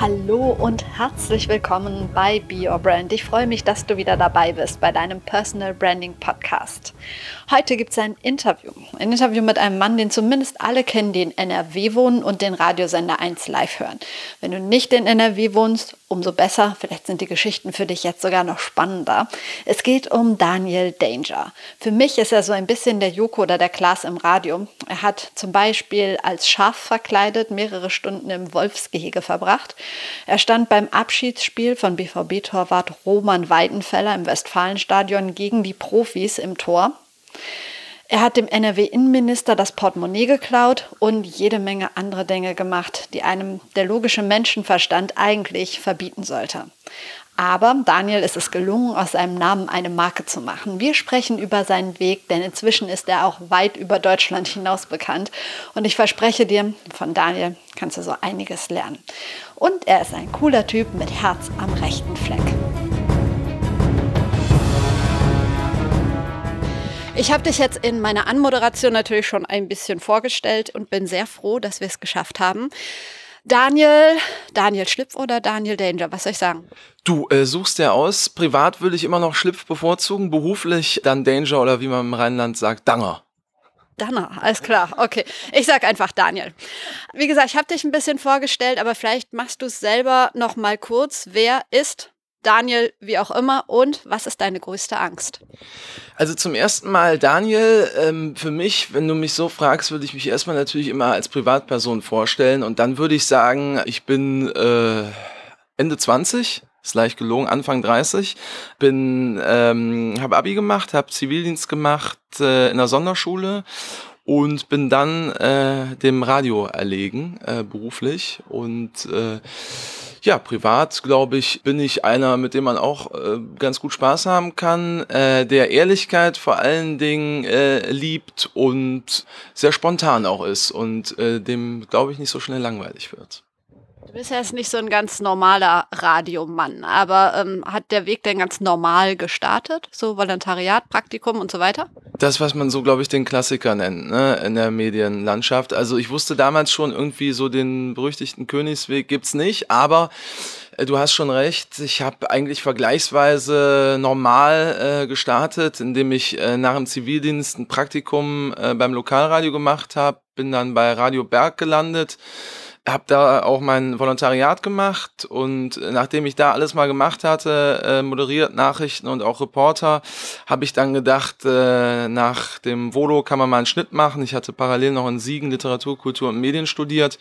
Hallo und herzlich willkommen bei Be Your Brand. Ich freue mich, dass du wieder dabei bist bei deinem Personal Branding Podcast. Heute gibt es ein Interview. Ein Interview mit einem Mann, den zumindest alle kennen, die in NRW wohnen und den Radiosender 1 live hören. Wenn du nicht in NRW wohnst, umso besser. Vielleicht sind die Geschichten für dich jetzt sogar noch spannender. Es geht um Daniel Danger. Für mich ist er so ein bisschen der Joko oder der Klaas im Radio. Er hat zum Beispiel als Schaf verkleidet mehrere Stunden im Wolfsgehege verbracht. Er stand beim Abschiedsspiel von BVB-Torwart Roman Weidenfeller im Westfalenstadion gegen die Profis im Tor. Er hat dem NRW-Innenminister das Portemonnaie geklaut und jede Menge andere Dinge gemacht, die einem der logische Menschenverstand eigentlich verbieten sollte. Aber Daniel ist es gelungen, aus seinem Namen eine Marke zu machen. Wir sprechen über seinen Weg, denn inzwischen ist er auch weit über Deutschland hinaus bekannt. Und ich verspreche dir, von Daniel kannst du so einiges lernen. Und er ist ein cooler Typ mit Herz am rechten Fleck. Ich habe dich jetzt in meiner Anmoderation natürlich schon ein bisschen vorgestellt und bin sehr froh, dass wir es geschafft haben. Daniel, Daniel Schlipf oder Daniel Danger, was soll ich sagen? Du äh, suchst ja aus. Privat würde ich immer noch Schlipf bevorzugen, beruflich dann Danger oder wie man im Rheinland sagt, Danger. Danner, alles klar. Okay, ich sag einfach Daniel. Wie gesagt, ich habe dich ein bisschen vorgestellt, aber vielleicht machst du es selber noch mal kurz. Wer ist Daniel, wie auch immer, und was ist deine größte Angst? Also zum ersten Mal Daniel, ähm, für mich, wenn du mich so fragst, würde ich mich erstmal natürlich immer als Privatperson vorstellen. Und dann würde ich sagen, ich bin äh, Ende 20, ist leicht gelogen, Anfang 30, bin, ähm, habe Abi gemacht, habe Zivildienst gemacht äh, in der Sonderschule und bin dann äh, dem Radio erlegen, äh, beruflich. Und äh, ja, privat, glaube ich, bin ich einer, mit dem man auch äh, ganz gut Spaß haben kann, äh, der Ehrlichkeit vor allen Dingen äh, liebt und sehr spontan auch ist und äh, dem, glaube ich, nicht so schnell langweilig wird. Du bist ja jetzt nicht so ein ganz normaler Radiomann, aber ähm, hat der Weg denn ganz normal gestartet? So Volontariat, Praktikum und so weiter? Das, was man so, glaube ich, den Klassiker nennt, ne, in der Medienlandschaft. Also ich wusste damals schon irgendwie so den berüchtigten Königsweg gibt's nicht, aber äh, Du hast schon recht. Ich habe eigentlich vergleichsweise normal äh, gestartet, indem ich äh, nach dem Zivildienst ein Praktikum äh, beim Lokalradio gemacht habe, bin dann bei Radio Berg gelandet, habe da auch mein Volontariat gemacht und nachdem ich da alles mal gemacht hatte, äh, moderiert Nachrichten und auch Reporter, habe ich dann gedacht, äh, nach dem Volo kann man mal einen Schnitt machen. Ich hatte parallel noch in Siegen Literatur, Kultur und Medien studiert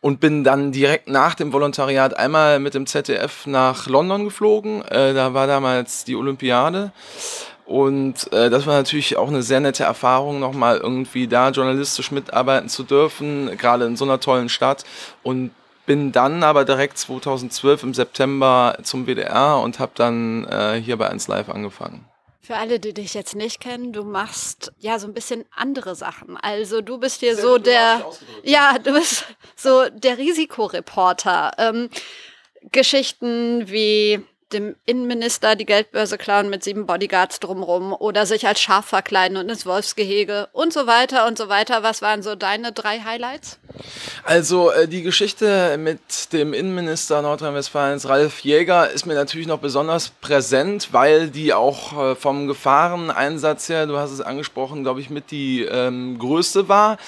und bin dann direkt nach dem Volontariat einmal mit dem ZDF nach London geflogen. Äh, da war damals die Olympiade und äh, das war natürlich auch eine sehr nette Erfahrung, nochmal irgendwie da journalistisch mitarbeiten zu dürfen, gerade in so einer tollen Stadt. Und bin dann aber direkt 2012 im September zum WDR und habe dann äh, hier bei 1 Live angefangen. Für alle, die dich jetzt nicht kennen, du machst ja so ein bisschen andere Sachen. Also du bist hier Sehr so der, ja, du bist so der Risikoreporter. Ähm, Geschichten wie dem Innenminister die Geldbörse klauen mit sieben Bodyguards drumrum oder sich als Schaf verkleiden und ins Wolfsgehege und so weiter und so weiter. Was waren so deine drei Highlights? Also äh, die Geschichte mit dem Innenminister Nordrhein-Westfalens, Ralf Jäger, ist mir natürlich noch besonders präsent, weil die auch äh, vom Gefahreneinsatz her, du hast es angesprochen, glaube ich, mit die ähm, größte war.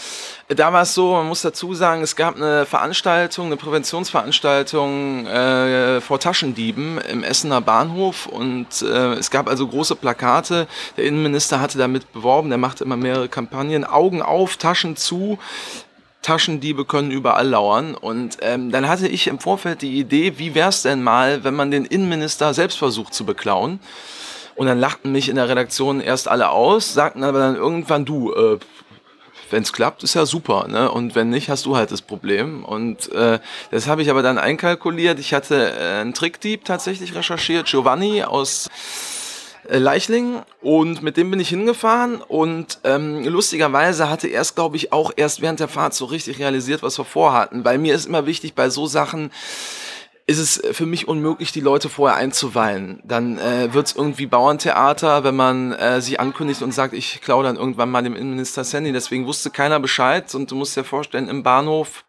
Da war es so, man muss dazu sagen, es gab eine Veranstaltung, eine Präventionsveranstaltung äh, vor Taschendieben im Essener Bahnhof und äh, es gab also große Plakate. Der Innenminister hatte damit beworben, der machte immer mehrere Kampagnen. Augen auf, Taschen zu. Taschendiebe können überall lauern. Und ähm, dann hatte ich im Vorfeld die Idee, wie wäre es denn mal, wenn man den Innenminister selbst versucht zu beklauen? Und dann lachten mich in der Redaktion erst alle aus, sagten aber dann irgendwann, du, äh, wenn es klappt, ist ja super. Ne? Und wenn nicht, hast du halt das Problem. Und äh, das habe ich aber dann einkalkuliert. Ich hatte äh, einen Trickdieb tatsächlich recherchiert, Giovanni aus Leichling und mit dem bin ich hingefahren und ähm, lustigerweise hatte erst, glaube ich, auch erst während der Fahrt so richtig realisiert, was wir vorhatten, weil mir ist immer wichtig bei so Sachen, ist es für mich unmöglich, die Leute vorher einzuweihen. Dann äh, wird es irgendwie Bauerntheater, wenn man äh, sich ankündigt und sagt, ich klaue dann irgendwann mal dem Innenminister Sandy. Deswegen wusste keiner Bescheid und du musst dir vorstellen, im Bahnhof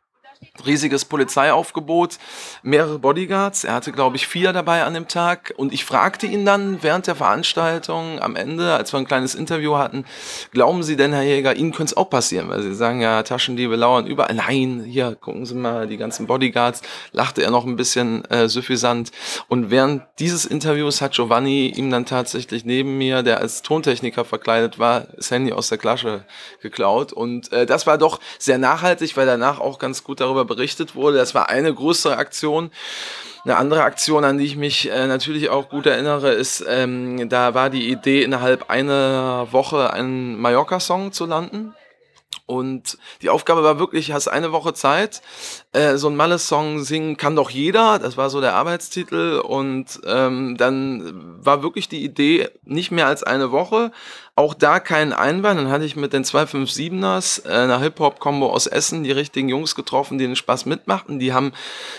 riesiges Polizeiaufgebot, mehrere Bodyguards. Er hatte, glaube ich, vier dabei an dem Tag. Und ich fragte ihn dann während der Veranstaltung am Ende, als wir ein kleines Interview hatten, glauben Sie denn, Herr Jäger, Ihnen könnte es auch passieren? Weil Sie sagen ja, Taschendiebe lauern überall. Nein, hier, gucken Sie mal, die ganzen Bodyguards. Lachte er noch ein bisschen äh, suffisant. Und während dieses Interviews hat Giovanni ihm dann tatsächlich neben mir, der als Tontechniker verkleidet war, das Handy aus der Klasche geklaut. Und äh, das war doch sehr nachhaltig, weil danach auch ganz gut darüber berichtet wurde. Das war eine größere Aktion. Eine andere Aktion, an die ich mich äh, natürlich auch gut erinnere, ist, ähm, da war die Idee, innerhalb einer Woche einen Mallorca-Song zu landen. Und die Aufgabe war wirklich, hast eine Woche Zeit, äh, so ein Malle-Song singen kann doch jeder, das war so der Arbeitstitel. Und ähm, dann war wirklich die Idee, nicht mehr als eine Woche, auch da keinen Einwand. Dann hatte ich mit den 257ers, äh, einer Hip-Hop-Kombo aus Essen, die richtigen Jungs getroffen, die den Spaß mitmachten. Die haben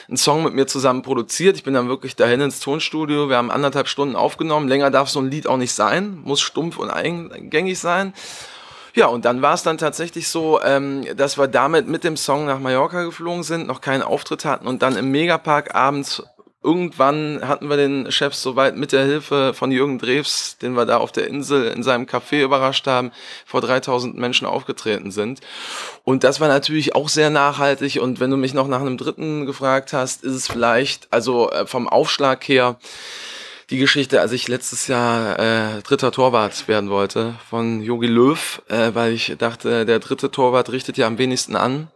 einen Song mit mir zusammen produziert. Ich bin dann wirklich dahin ins Tonstudio. Wir haben anderthalb Stunden aufgenommen. Länger darf so ein Lied auch nicht sein, muss stumpf und eingängig sein. Ja, und dann war es dann tatsächlich so, ähm, dass wir damit mit dem Song nach Mallorca geflogen sind, noch keinen Auftritt hatten und dann im Megapark abends irgendwann hatten wir den Chef soweit mit der Hilfe von Jürgen Drews, den wir da auf der Insel in seinem Café überrascht haben, vor 3000 Menschen aufgetreten sind. Und das war natürlich auch sehr nachhaltig. Und wenn du mich noch nach einem dritten gefragt hast, ist es vielleicht, also äh, vom Aufschlag her, die Geschichte, als ich letztes Jahr äh, dritter Torwart werden wollte von Jogi Löw, äh, weil ich dachte, der dritte Torwart richtet ja am wenigsten an.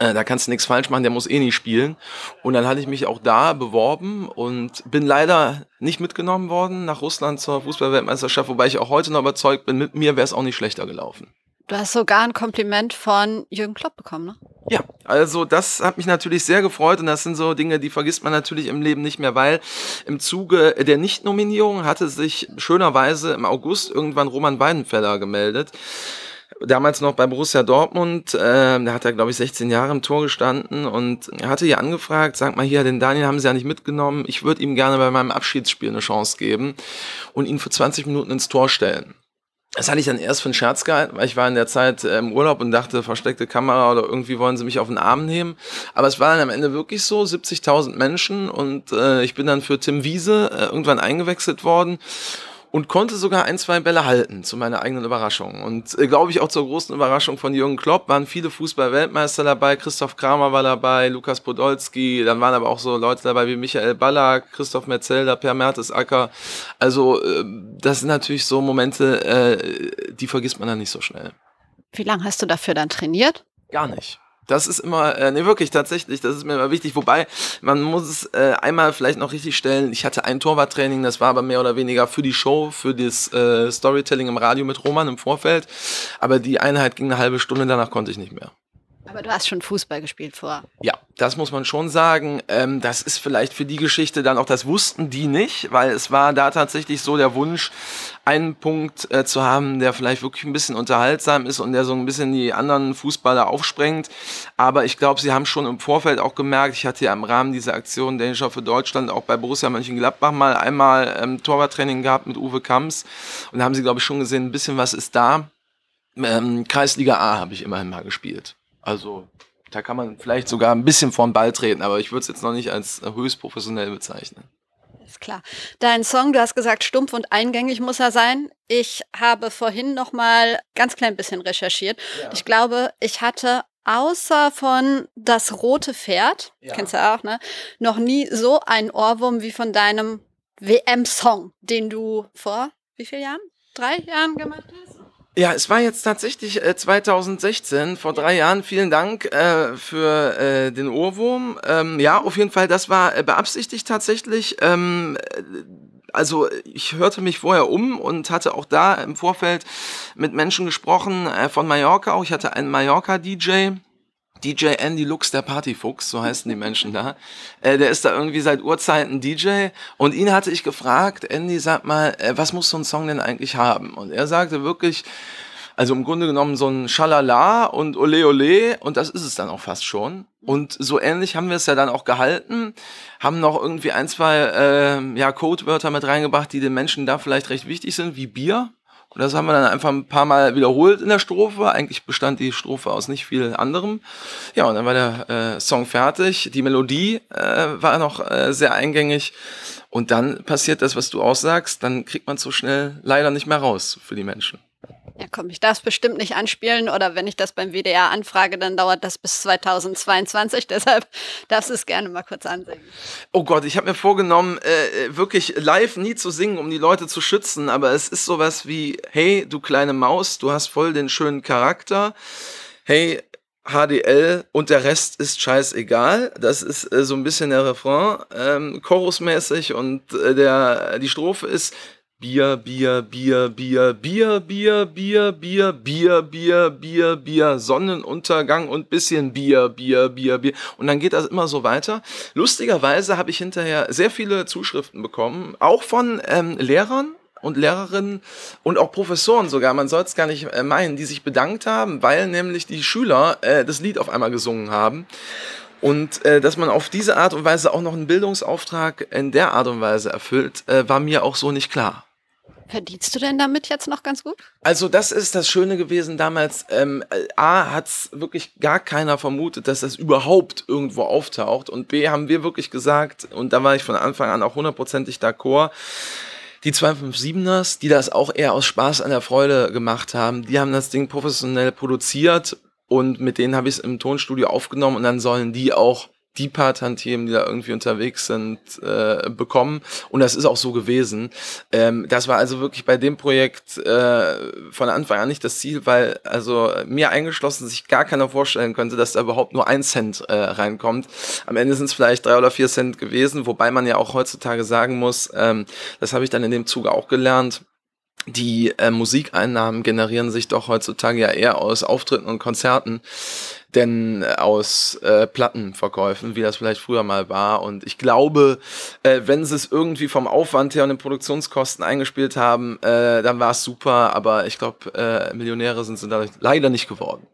Äh, da kannst du nichts falsch machen, der muss eh nicht spielen. Und dann hatte ich mich auch da beworben und bin leider nicht mitgenommen worden nach Russland zur Fußballweltmeisterschaft, wobei ich auch heute noch überzeugt bin, mit mir wäre es auch nicht schlechter gelaufen. Du hast sogar ein Kompliment von Jürgen Klopp bekommen, ne? Ja, also das hat mich natürlich sehr gefreut und das sind so Dinge, die vergisst man natürlich im Leben nicht mehr, weil im Zuge der Nichtnominierung hatte sich schönerweise im August irgendwann Roman Weidenfeller gemeldet damals noch bei Borussia Dortmund, äh, da hat er, glaube ich, 16 Jahre im Tor gestanden und er hatte hier angefragt, sag mal hier, den Daniel haben sie ja nicht mitgenommen, ich würde ihm gerne bei meinem Abschiedsspiel eine Chance geben und ihn für 20 Minuten ins Tor stellen. Das hatte ich dann erst für einen Scherz gehalten, weil ich war in der Zeit äh, im Urlaub und dachte, versteckte Kamera oder irgendwie wollen sie mich auf den Arm nehmen. Aber es war dann am Ende wirklich so, 70.000 Menschen und äh, ich bin dann für Tim Wiese äh, irgendwann eingewechselt worden und konnte sogar ein, zwei Bälle halten, zu meiner eigenen Überraschung. Und äh, glaube ich auch zur großen Überraschung von Jürgen Klopp waren viele Fußball-Weltmeister dabei, Christoph Kramer war dabei, Lukas Podolski, dann waren aber auch so Leute dabei wie Michael Ballack, Christoph Metzelder, Per Mertesacker. Also äh, das sind natürlich so Momente, äh, die vergisst man dann nicht so schnell. Wie lange hast du dafür dann trainiert? Gar nicht. Das ist immer, äh, nee, wirklich tatsächlich, das ist mir immer wichtig. Wobei, man muss es äh, einmal vielleicht noch richtig stellen. Ich hatte ein Torwarttraining, das war aber mehr oder weniger für die Show, für das äh, Storytelling im Radio mit Roman im Vorfeld. Aber die Einheit ging eine halbe Stunde, danach konnte ich nicht mehr. Aber du hast schon Fußball gespielt vorher. Ja, das muss man schon sagen. Ähm, das ist vielleicht für die Geschichte dann auch, das wussten die nicht, weil es war da tatsächlich so der Wunsch, einen Punkt äh, zu haben, der vielleicht wirklich ein bisschen unterhaltsam ist und der so ein bisschen die anderen Fußballer aufsprengt. Aber ich glaube, sie haben schon im Vorfeld auch gemerkt, ich hatte ja im Rahmen dieser Aktion Danger für Deutschland auch bei Borussia Mönchengladbach mal einmal ähm, Torwarttraining gehabt mit Uwe Kamps und da haben sie, glaube ich, schon gesehen, ein bisschen was ist da. Ähm, Kreisliga A habe ich immerhin mal gespielt. Also da kann man vielleicht sogar ein bisschen vorn Ball treten, aber ich würde es jetzt noch nicht als höchst professionell bezeichnen. Ist klar. Dein Song, du hast gesagt, stumpf und eingängig muss er sein. Ich habe vorhin noch mal ganz klein bisschen recherchiert. Ja. Ich glaube, ich hatte außer von Das rote Pferd, ja. kennst du auch, ne, noch nie so einen Ohrwurm wie von deinem WM-Song, den du vor wie vielen Jahren? Drei Jahren gemacht hast? Ja, es war jetzt tatsächlich äh, 2016, vor drei Jahren. Vielen Dank äh, für äh, den Ohrwurm. Ähm, ja, auf jeden Fall, das war äh, beabsichtigt tatsächlich. Ähm, äh, also ich hörte mich vorher um und hatte auch da im Vorfeld mit Menschen gesprochen äh, von Mallorca auch. Ich hatte einen Mallorca-DJ DJ Andy Lux, der Partyfuchs, so heißen die Menschen da. Äh, der ist da irgendwie seit Urzeiten DJ und ihn hatte ich gefragt, Andy, sag mal, äh, was muss so ein Song denn eigentlich haben? Und er sagte wirklich, also im Grunde genommen so ein Schalala und Ole Ole und das ist es dann auch fast schon. Und so ähnlich haben wir es ja dann auch gehalten, haben noch irgendwie ein, zwei äh, ja, Codewörter mit reingebracht, die den Menschen da vielleicht recht wichtig sind, wie Bier. Und das haben wir dann einfach ein paar Mal wiederholt in der Strophe. Eigentlich bestand die Strophe aus nicht viel anderem. Ja, und dann war der äh, Song fertig. Die Melodie äh, war noch äh, sehr eingängig. Und dann passiert das, was du aussagst. Dann kriegt man so schnell leider nicht mehr raus für die Menschen. Ja, komm, ich darf es bestimmt nicht anspielen oder wenn ich das beim WDR anfrage, dann dauert das bis 2022. Deshalb darfst du es gerne mal kurz ansingen. Oh Gott, ich habe mir vorgenommen, äh, wirklich live nie zu singen, um die Leute zu schützen, aber es ist sowas wie, hey, du kleine Maus, du hast voll den schönen Charakter. Hey, HDL und der Rest ist scheißegal. Das ist äh, so ein bisschen der Refrain, ähm, chorusmäßig und äh, der, die Strophe ist Bier, Bier, Bier, Bier, Bier, Bier, Bier, Bier, Bier, Bier, Bier, Bier, Sonnenuntergang und bisschen Bier, Bier, Bier, Bier. Und dann geht das immer so weiter. Lustigerweise habe ich hinterher sehr viele Zuschriften bekommen, auch von ähm, Lehrern und Lehrerinnen und auch Professoren sogar, man soll es gar nicht meinen, die sich bedankt haben, weil nämlich die Schüler äh, das Lied auf einmal gesungen haben. Und äh, dass man auf diese Art und Weise auch noch einen Bildungsauftrag in der Art und Weise erfüllt, äh, war mir auch so nicht klar. Verdienst du denn damit jetzt noch ganz gut? Also das ist das Schöne gewesen damals. Ähm, A hat es wirklich gar keiner vermutet, dass das überhaupt irgendwo auftaucht. Und B haben wir wirklich gesagt, und da war ich von Anfang an auch hundertprozentig d'accord, die 257ers, die das auch eher aus Spaß an der Freude gemacht haben, die haben das Ding professionell produziert und mit denen habe ich es im Tonstudio aufgenommen und dann sollen die auch die paar Tantiemen, die da irgendwie unterwegs sind, äh, bekommen. Und das ist auch so gewesen. Ähm, das war also wirklich bei dem Projekt äh, von Anfang an nicht das Ziel, weil also mir eingeschlossen sich gar keiner vorstellen könnte, dass da überhaupt nur ein Cent äh, reinkommt. Am Ende sind es vielleicht drei oder vier Cent gewesen, wobei man ja auch heutzutage sagen muss, ähm, das habe ich dann in dem Zuge auch gelernt, die äh, Musikeinnahmen generieren sich doch heutzutage ja eher aus Auftritten und Konzerten, denn äh, aus äh, Plattenverkäufen, wie das vielleicht früher mal war. Und ich glaube, äh, wenn sie es irgendwie vom Aufwand her und den Produktionskosten eingespielt haben, äh, dann war es super. Aber ich glaube, äh, Millionäre sind sie dadurch leider nicht geworden.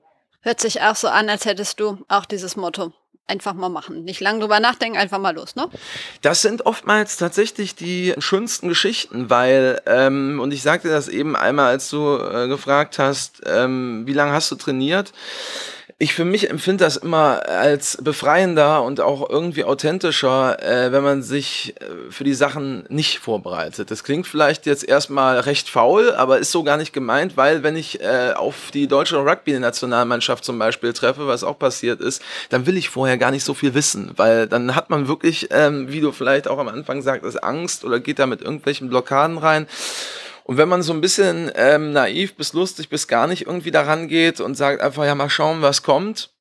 Hört sich auch so an, als hättest du auch dieses Motto einfach mal machen. Nicht lang drüber nachdenken, einfach mal los, ne? Das sind oftmals tatsächlich die schönsten Geschichten, weil, ähm, und ich sagte das eben einmal, als du äh, gefragt hast, ähm, wie lange hast du trainiert? Ich für mich empfinde das immer als befreiender und auch irgendwie authentischer, äh, wenn man sich äh, für die Sachen nicht vorbereitet. Das klingt vielleicht jetzt erstmal recht faul, aber ist so gar nicht gemeint, weil wenn ich äh, auf die deutsche Rugby-Nationalmannschaft zum Beispiel treffe, was auch passiert ist, dann will ich vorher gar nicht so viel wissen, weil dann hat man wirklich, ähm, wie du vielleicht auch am Anfang sagtest, Angst oder geht da mit irgendwelchen Blockaden rein. Und wenn man so ein bisschen ähm, naiv bis lustig bis gar nicht irgendwie daran geht und sagt einfach, ja, mal schauen, was kommt,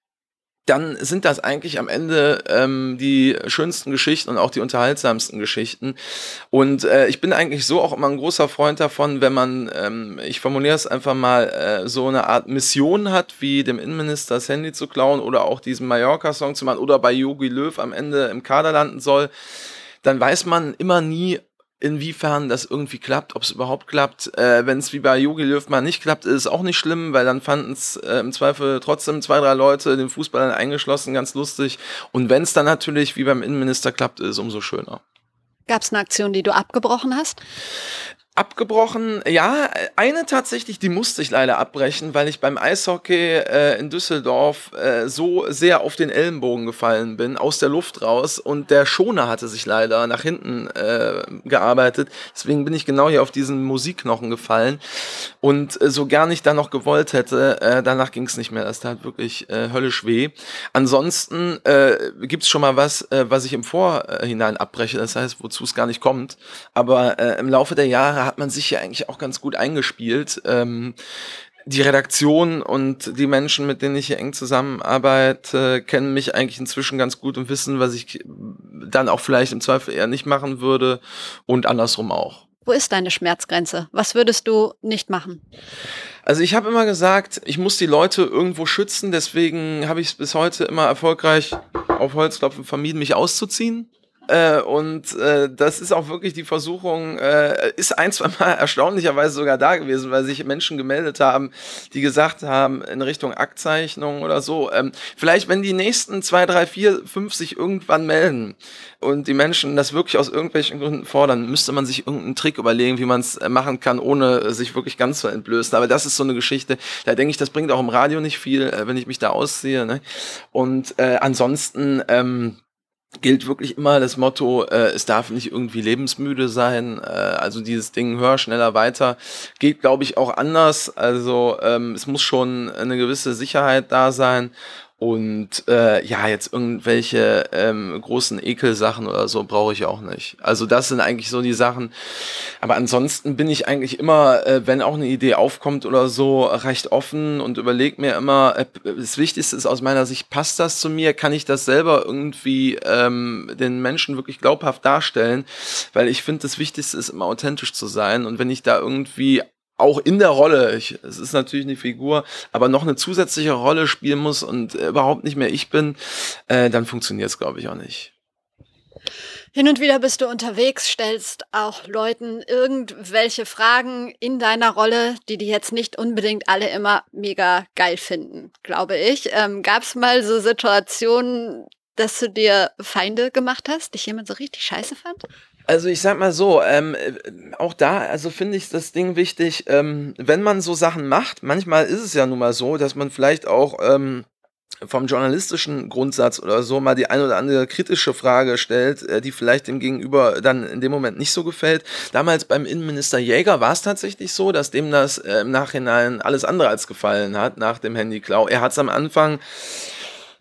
dann sind das eigentlich am Ende ähm, die schönsten Geschichten und auch die unterhaltsamsten Geschichten. Und äh, ich bin eigentlich so auch immer ein großer Freund davon, wenn man, ähm, ich formuliere es einfach mal, äh, so eine Art Mission hat, wie dem Innenminister das Handy zu klauen oder auch diesen Mallorca-Song zu machen oder bei Yogi Löw am Ende im Kader landen soll, dann weiß man immer nie, inwiefern das irgendwie klappt, ob es überhaupt klappt. Äh, Wenn es wie bei Jogi Löw mal nicht klappt, ist es auch nicht schlimm, weil dann fanden es äh, im Zweifel trotzdem zwei, drei Leute, den Fußball eingeschlossen, ganz lustig. Und wenn es dann natürlich wie beim Innenminister klappt, ist es umso schöner. Gab es eine Aktion, die du abgebrochen hast? Abgebrochen. Ja, eine tatsächlich, die musste ich leider abbrechen, weil ich beim Eishockey äh, in Düsseldorf äh, so sehr auf den Ellenbogen gefallen bin, aus der Luft raus und der Schoner hatte sich leider nach hinten äh, gearbeitet. Deswegen bin ich genau hier auf diesen Musikknochen gefallen und äh, so gern ich da noch gewollt hätte, äh, danach ging es nicht mehr. Das tat wirklich äh, höllisch weh. Ansonsten äh, gibt es schon mal was, was ich im Vorhinein abbreche, das heißt, wozu es gar nicht kommt. Aber im Laufe der Jahre hat man sich ja eigentlich auch ganz gut eingespielt. Ähm, die Redaktion und die Menschen, mit denen ich hier eng zusammenarbeite, kennen mich eigentlich inzwischen ganz gut und wissen, was ich dann auch vielleicht im Zweifel eher nicht machen würde und andersrum auch. Wo ist deine Schmerzgrenze? Was würdest du nicht machen? Also ich habe immer gesagt, ich muss die Leute irgendwo schützen, deswegen habe ich es bis heute immer erfolgreich auf Holzklopfen vermieden, mich auszuziehen. Äh, und äh, das ist auch wirklich die Versuchung, äh, ist ein, zwei Mal erstaunlicherweise sogar da gewesen, weil sich Menschen gemeldet haben, die gesagt haben, in Richtung Aktzeichnung oder so. Ähm, vielleicht, wenn die nächsten zwei, drei, vier, fünf sich irgendwann melden und die Menschen das wirklich aus irgendwelchen Gründen fordern, müsste man sich irgendeinen Trick überlegen, wie man es äh, machen kann, ohne sich wirklich ganz zu entblößen. Aber das ist so eine Geschichte, da denke ich, das bringt auch im Radio nicht viel, äh, wenn ich mich da ausziehe. Ne? Und äh, ansonsten, ähm, gilt wirklich immer das Motto, äh, es darf nicht irgendwie lebensmüde sein. Äh, also dieses Ding höher, schneller, weiter geht, glaube ich, auch anders. Also ähm, es muss schon eine gewisse Sicherheit da sein. Und äh, ja, jetzt irgendwelche ähm, großen Ekelsachen oder so brauche ich auch nicht. Also das sind eigentlich so die Sachen. Aber ansonsten bin ich eigentlich immer, äh, wenn auch eine Idee aufkommt oder so, recht offen und überlege mir immer, äh, das Wichtigste ist aus meiner Sicht, passt das zu mir? Kann ich das selber irgendwie ähm, den Menschen wirklich glaubhaft darstellen? Weil ich finde, das Wichtigste ist immer authentisch zu sein. Und wenn ich da irgendwie auch in der Rolle, ich, es ist natürlich eine Figur, aber noch eine zusätzliche Rolle spielen muss und überhaupt nicht mehr ich bin, äh, dann funktioniert es, glaube ich, auch nicht. Hin und wieder bist du unterwegs, stellst auch Leuten irgendwelche Fragen in deiner Rolle, die die jetzt nicht unbedingt alle immer mega geil finden, glaube ich. Ähm, Gab es mal so Situationen, dass du dir Feinde gemacht hast, dich jemand so richtig scheiße fand? Also ich sag mal so, ähm, äh, auch da, also finde ich das Ding wichtig, ähm, wenn man so Sachen macht, manchmal ist es ja nun mal so, dass man vielleicht auch ähm, vom journalistischen Grundsatz oder so mal die ein oder andere kritische Frage stellt, äh, die vielleicht dem Gegenüber dann in dem Moment nicht so gefällt. Damals beim Innenminister Jäger war es tatsächlich so, dass dem das äh, im Nachhinein alles andere als gefallen hat nach dem Handyklau. Er hat es am Anfang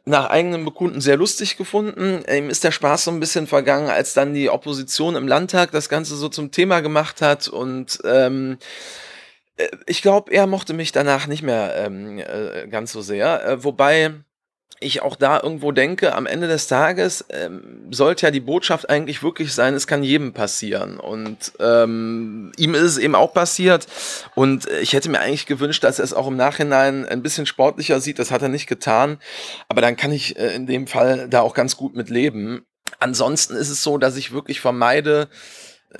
nach eigenem Bekunden sehr lustig gefunden. Ihm ist der Spaß so ein bisschen vergangen, als dann die Opposition im Landtag das Ganze so zum Thema gemacht hat und ähm, äh, ich glaube, er mochte mich danach nicht mehr ähm, äh, ganz so sehr. Äh, wobei ich auch da irgendwo denke, am Ende des Tages ähm, sollte ja die Botschaft eigentlich wirklich sein, es kann jedem passieren. Und ähm, ihm ist es eben auch passiert. Und ich hätte mir eigentlich gewünscht, dass er es auch im Nachhinein ein bisschen sportlicher sieht. Das hat er nicht getan. Aber dann kann ich äh, in dem Fall da auch ganz gut mit leben. Ansonsten ist es so, dass ich wirklich vermeide,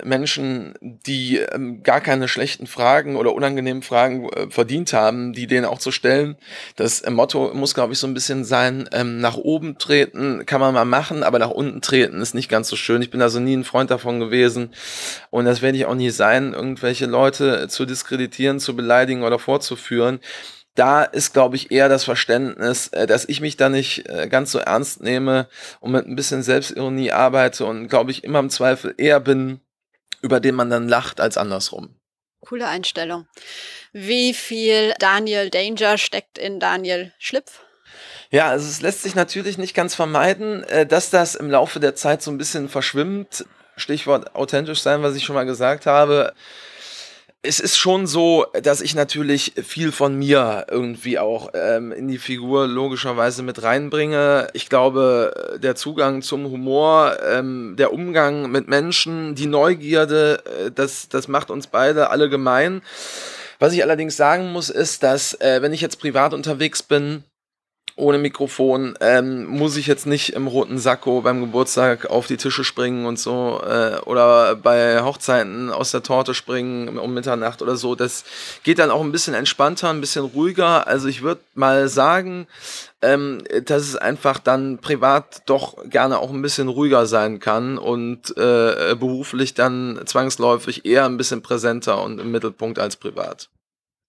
Menschen, die ähm, gar keine schlechten Fragen oder unangenehmen Fragen äh, verdient haben, die denen auch zu stellen. Das äh, Motto muss, glaube ich, so ein bisschen sein, ähm, nach oben treten kann man mal machen, aber nach unten treten ist nicht ganz so schön. Ich bin also nie ein Freund davon gewesen und das werde ich auch nie sein, irgendwelche Leute zu diskreditieren, zu beleidigen oder vorzuführen da ist, glaube ich, eher das Verständnis, äh, dass ich mich da nicht äh, ganz so ernst nehme und mit ein bisschen Selbstironie arbeite und, glaube ich, immer im Zweifel eher bin, über den man dann lacht, als andersrum. Coole Einstellung. Wie viel Daniel Danger steckt in Daniel Schlipf? Ja, also es lässt sich natürlich nicht ganz vermeiden, äh, dass das im Laufe der Zeit so ein bisschen verschwimmt. Stichwort authentisch sein, was ich schon mal gesagt habe es ist schon so, dass ich natürlich viel von mir irgendwie auch ähm, in die Figur logischerweise mit reinbringe. Ich glaube, der Zugang zum Humor, ähm, der Umgang mit Menschen, die Neugierde, äh, das, das macht uns beide alle gemein. Was ich allerdings sagen muss, ist, dass äh, wenn ich jetzt privat unterwegs bin, ohne Mikrofon, ähm, muss ich jetzt nicht im roten Sakko beim Geburtstag auf die Tische springen und so äh, oder bei Hochzeiten aus der Torte springen um Mitternacht oder so. Das geht dann auch ein bisschen entspannter, ein bisschen ruhiger. Also ich würde mal sagen, ähm, dass es einfach dann privat doch gerne auch ein bisschen ruhiger sein kann und äh, beruflich dann zwangsläufig eher ein bisschen präsenter und im Mittelpunkt als privat.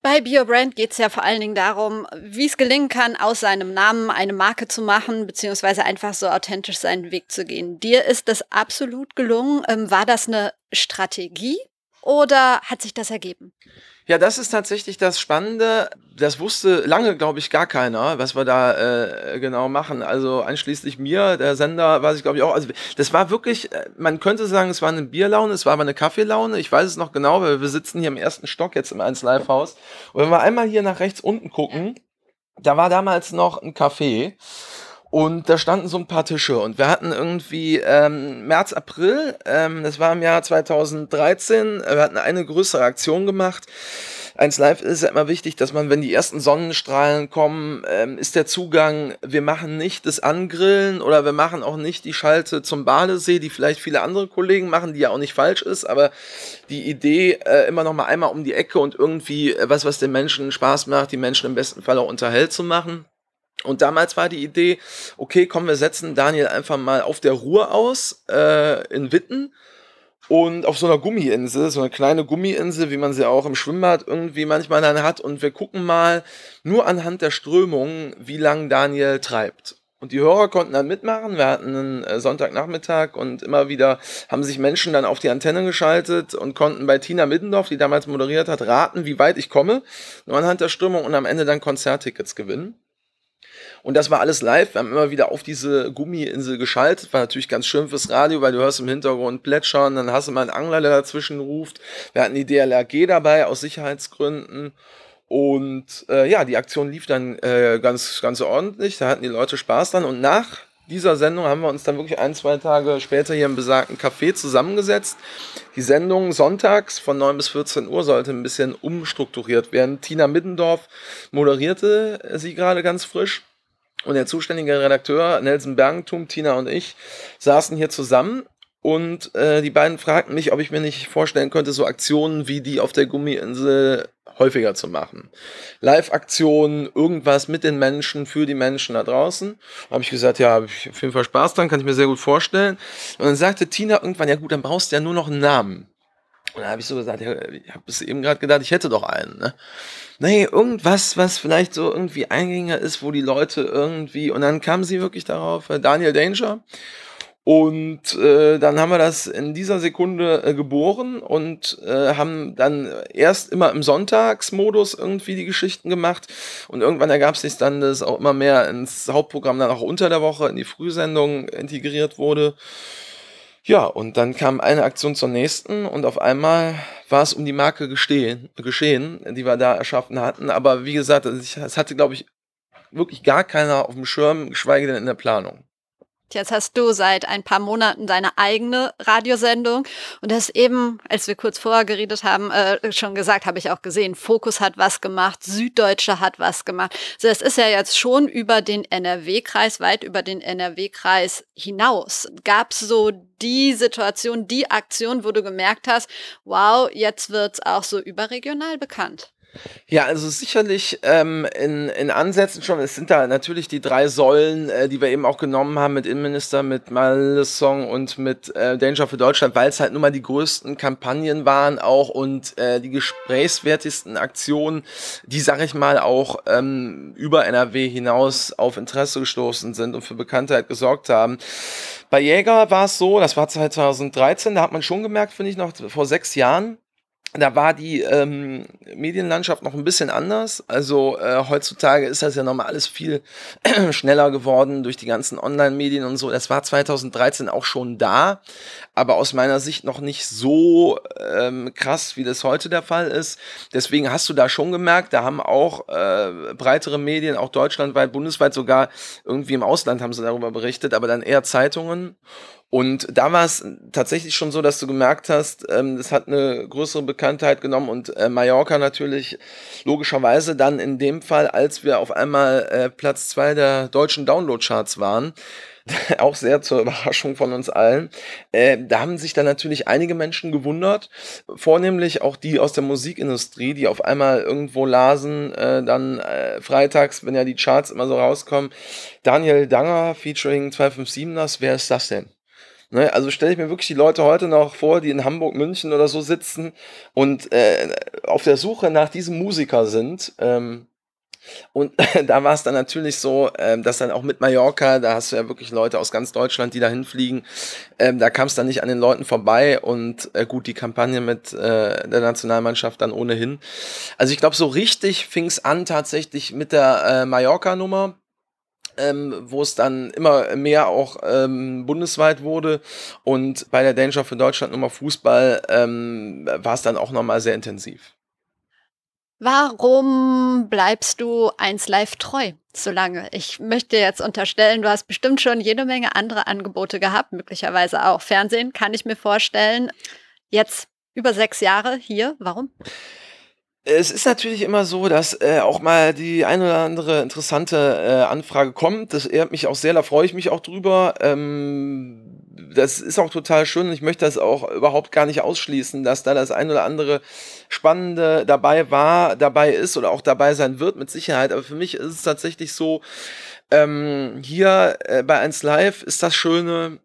Bei BioBrand geht es ja vor allen Dingen darum, wie es gelingen kann, aus seinem Namen eine Marke zu machen, beziehungsweise einfach so authentisch seinen Weg zu gehen. Dir ist das absolut gelungen. Ähm, war das eine Strategie oder hat sich das ergeben? Ja, das ist tatsächlich das Spannende. Das wusste lange, glaube ich, gar keiner, was wir da äh, genau machen. Also einschließlich mir, der Sender, weiß ich, glaube ich, auch. Also das war wirklich, äh, man könnte sagen, es war eine Bierlaune, es war aber eine Kaffeelaune. Ich weiß es noch genau, weil wir sitzen hier im ersten Stock jetzt im 1 Live Haus. Und wenn wir einmal hier nach rechts unten gucken, da war damals noch ein Café. Und da standen so ein paar Tische und wir hatten irgendwie ähm, März, April, ähm, das war im Jahr 2013, wir hatten eine größere Aktion gemacht. Eins Live ist ja immer wichtig, dass man, wenn die ersten Sonnenstrahlen kommen, ähm, ist der Zugang, wir machen nicht das Angrillen oder wir machen auch nicht die Schalte zum Badesee, die vielleicht viele andere Kollegen machen, die ja auch nicht falsch ist, aber die Idee, äh, immer noch mal einmal um die Ecke und irgendwie äh, was, was den Menschen Spaß macht, die Menschen im besten Fall auch unterhält zu machen. Und damals war die Idee, okay, komm, wir setzen Daniel einfach mal auf der Ruhr aus, äh, in Witten. Und auf so einer Gummiinsel, so eine kleine Gummiinsel, wie man sie auch im Schwimmbad irgendwie manchmal dann hat. Und wir gucken mal nur anhand der Strömung, wie lang Daniel treibt. Und die Hörer konnten dann mitmachen. Wir hatten einen äh, Sonntagnachmittag und immer wieder haben sich Menschen dann auf die Antenne geschaltet und konnten bei Tina Middendorf, die damals moderiert hat, raten, wie weit ich komme. Nur anhand der Strömung und am Ende dann Konzerttickets gewinnen. Und das war alles live. Wir haben immer wieder auf diese Gummiinsel geschaltet. War natürlich ganz schön fürs Radio, weil du hörst im Hintergrund plätschern. Dann hast du mal einen Angler, der dazwischen ruft. Wir hatten die DLRG dabei aus Sicherheitsgründen. Und äh, ja, die Aktion lief dann äh, ganz, ganz ordentlich. Da hatten die Leute Spaß dran. Und nach dieser Sendung haben wir uns dann wirklich ein, zwei Tage später hier im besagten Café zusammengesetzt. Die Sendung sonntags von 9 bis 14 Uhr sollte ein bisschen umstrukturiert werden. Tina Middendorf moderierte sie gerade ganz frisch. Und der zuständige Redakteur Nelson Bergentum, Tina und ich saßen hier zusammen und äh, die beiden fragten mich, ob ich mir nicht vorstellen könnte, so Aktionen wie die auf der Gummiinsel häufiger zu machen. Live-Aktionen, irgendwas mit den Menschen, für die Menschen da draußen. Da habe ich gesagt, ja, habe ich auf jeden Fall Spaß dran, kann ich mir sehr gut vorstellen. Und dann sagte Tina irgendwann, ja gut, dann brauchst du ja nur noch einen Namen. Und dann habe ich so gesagt, ja, ich habe bis eben gerade gedacht, ich hätte doch einen. Ne? nee, irgendwas, was vielleicht so irgendwie eingängiger ist, wo die Leute irgendwie, und dann kam sie wirklich darauf, äh, Daniel Danger. Und äh, dann haben wir das in dieser Sekunde äh, geboren und äh, haben dann erst immer im Sonntagsmodus irgendwie die Geschichten gemacht. Und irgendwann ergab sich dann, dass auch immer mehr ins Hauptprogramm dann auch unter der Woche in die Frühsendung integriert wurde. Ja, und dann kam eine Aktion zur nächsten und auf einmal war es um die Marke gestehen, geschehen, die wir da erschaffen hatten. Aber wie gesagt, es hatte, glaube ich, wirklich gar keiner auf dem Schirm, geschweige denn in der Planung. Jetzt hast du seit ein paar Monaten deine eigene Radiosendung und das eben, als wir kurz vorher geredet haben, äh, schon gesagt, habe ich auch gesehen, Fokus hat was gemacht, Süddeutsche hat was gemacht. Also das ist ja jetzt schon über den NRW-Kreis, weit über den NRW-Kreis hinaus. Gab es so die Situation, die Aktion, wo du gemerkt hast, wow, jetzt wird es auch so überregional bekannt? Ja, also sicherlich ähm, in, in Ansätzen schon. Es sind da natürlich die drei Säulen, äh, die wir eben auch genommen haben mit Innenminister, mit Malesong und mit äh, Danger für Deutschland, weil es halt nun mal die größten Kampagnen waren auch und äh, die gesprächswertesten Aktionen, die, sag ich mal, auch ähm, über NRW hinaus auf Interesse gestoßen sind und für Bekanntheit gesorgt haben. Bei Jäger war es so, das war 2013, da hat man schon gemerkt, finde ich, noch vor sechs Jahren, da war die ähm, Medienlandschaft noch ein bisschen anders. Also äh, heutzutage ist das ja nochmal alles viel schneller geworden durch die ganzen Online-Medien und so. Das war 2013 auch schon da, aber aus meiner Sicht noch nicht so ähm, krass, wie das heute der Fall ist. Deswegen hast du da schon gemerkt, da haben auch äh, breitere Medien, auch deutschlandweit, bundesweit sogar irgendwie im Ausland haben sie darüber berichtet, aber dann eher Zeitungen. Und da war es tatsächlich schon so, dass du gemerkt hast, ähm, hat eine größere Bekanntheit genommen und äh, Mallorca natürlich logischerweise dann in dem Fall, als wir auf einmal äh, Platz zwei der deutschen Downloadcharts waren, auch sehr zur Überraschung von uns allen. Äh, da haben sich dann natürlich einige Menschen gewundert, vornehmlich auch die aus der Musikindustrie, die auf einmal irgendwo lasen, äh, dann äh, freitags, wenn ja die Charts immer so rauskommen, Daniel Danger featuring 257ers, wer ist das denn? Ne, also stelle ich mir wirklich die Leute heute noch vor, die in Hamburg, München oder so sitzen und äh, auf der Suche nach diesem Musiker sind. Ähm, und da war es dann natürlich so, ähm, dass dann auch mit Mallorca, da hast du ja wirklich Leute aus ganz Deutschland, die da hinfliegen, ähm, da kam es dann nicht an den Leuten vorbei und äh, gut, die Kampagne mit äh, der Nationalmannschaft dann ohnehin. Also ich glaube, so richtig fing es an tatsächlich mit der äh, Mallorca-Nummer ähm, wo es dann immer mehr auch ähm, bundesweit wurde. Und bei der Danger für Deutschland Nummer Fußball ähm, war es dann auch nochmal sehr intensiv. Warum bleibst du 1 Live treu so lange? Ich möchte jetzt unterstellen, du hast bestimmt schon jede Menge andere Angebote gehabt, möglicherweise auch Fernsehen, kann ich mir vorstellen. Jetzt über sechs Jahre hier. Warum? Es ist natürlich immer so, dass äh, auch mal die eine oder andere interessante äh, Anfrage kommt. Das ehrt mich auch sehr, da freue ich mich auch drüber. Ähm, das ist auch total schön. Ich möchte das auch überhaupt gar nicht ausschließen, dass da das ein oder andere Spannende dabei war, dabei ist oder auch dabei sein wird, mit Sicherheit. Aber für mich ist es tatsächlich so, ähm, hier äh, bei 1 Live ist das Schöne,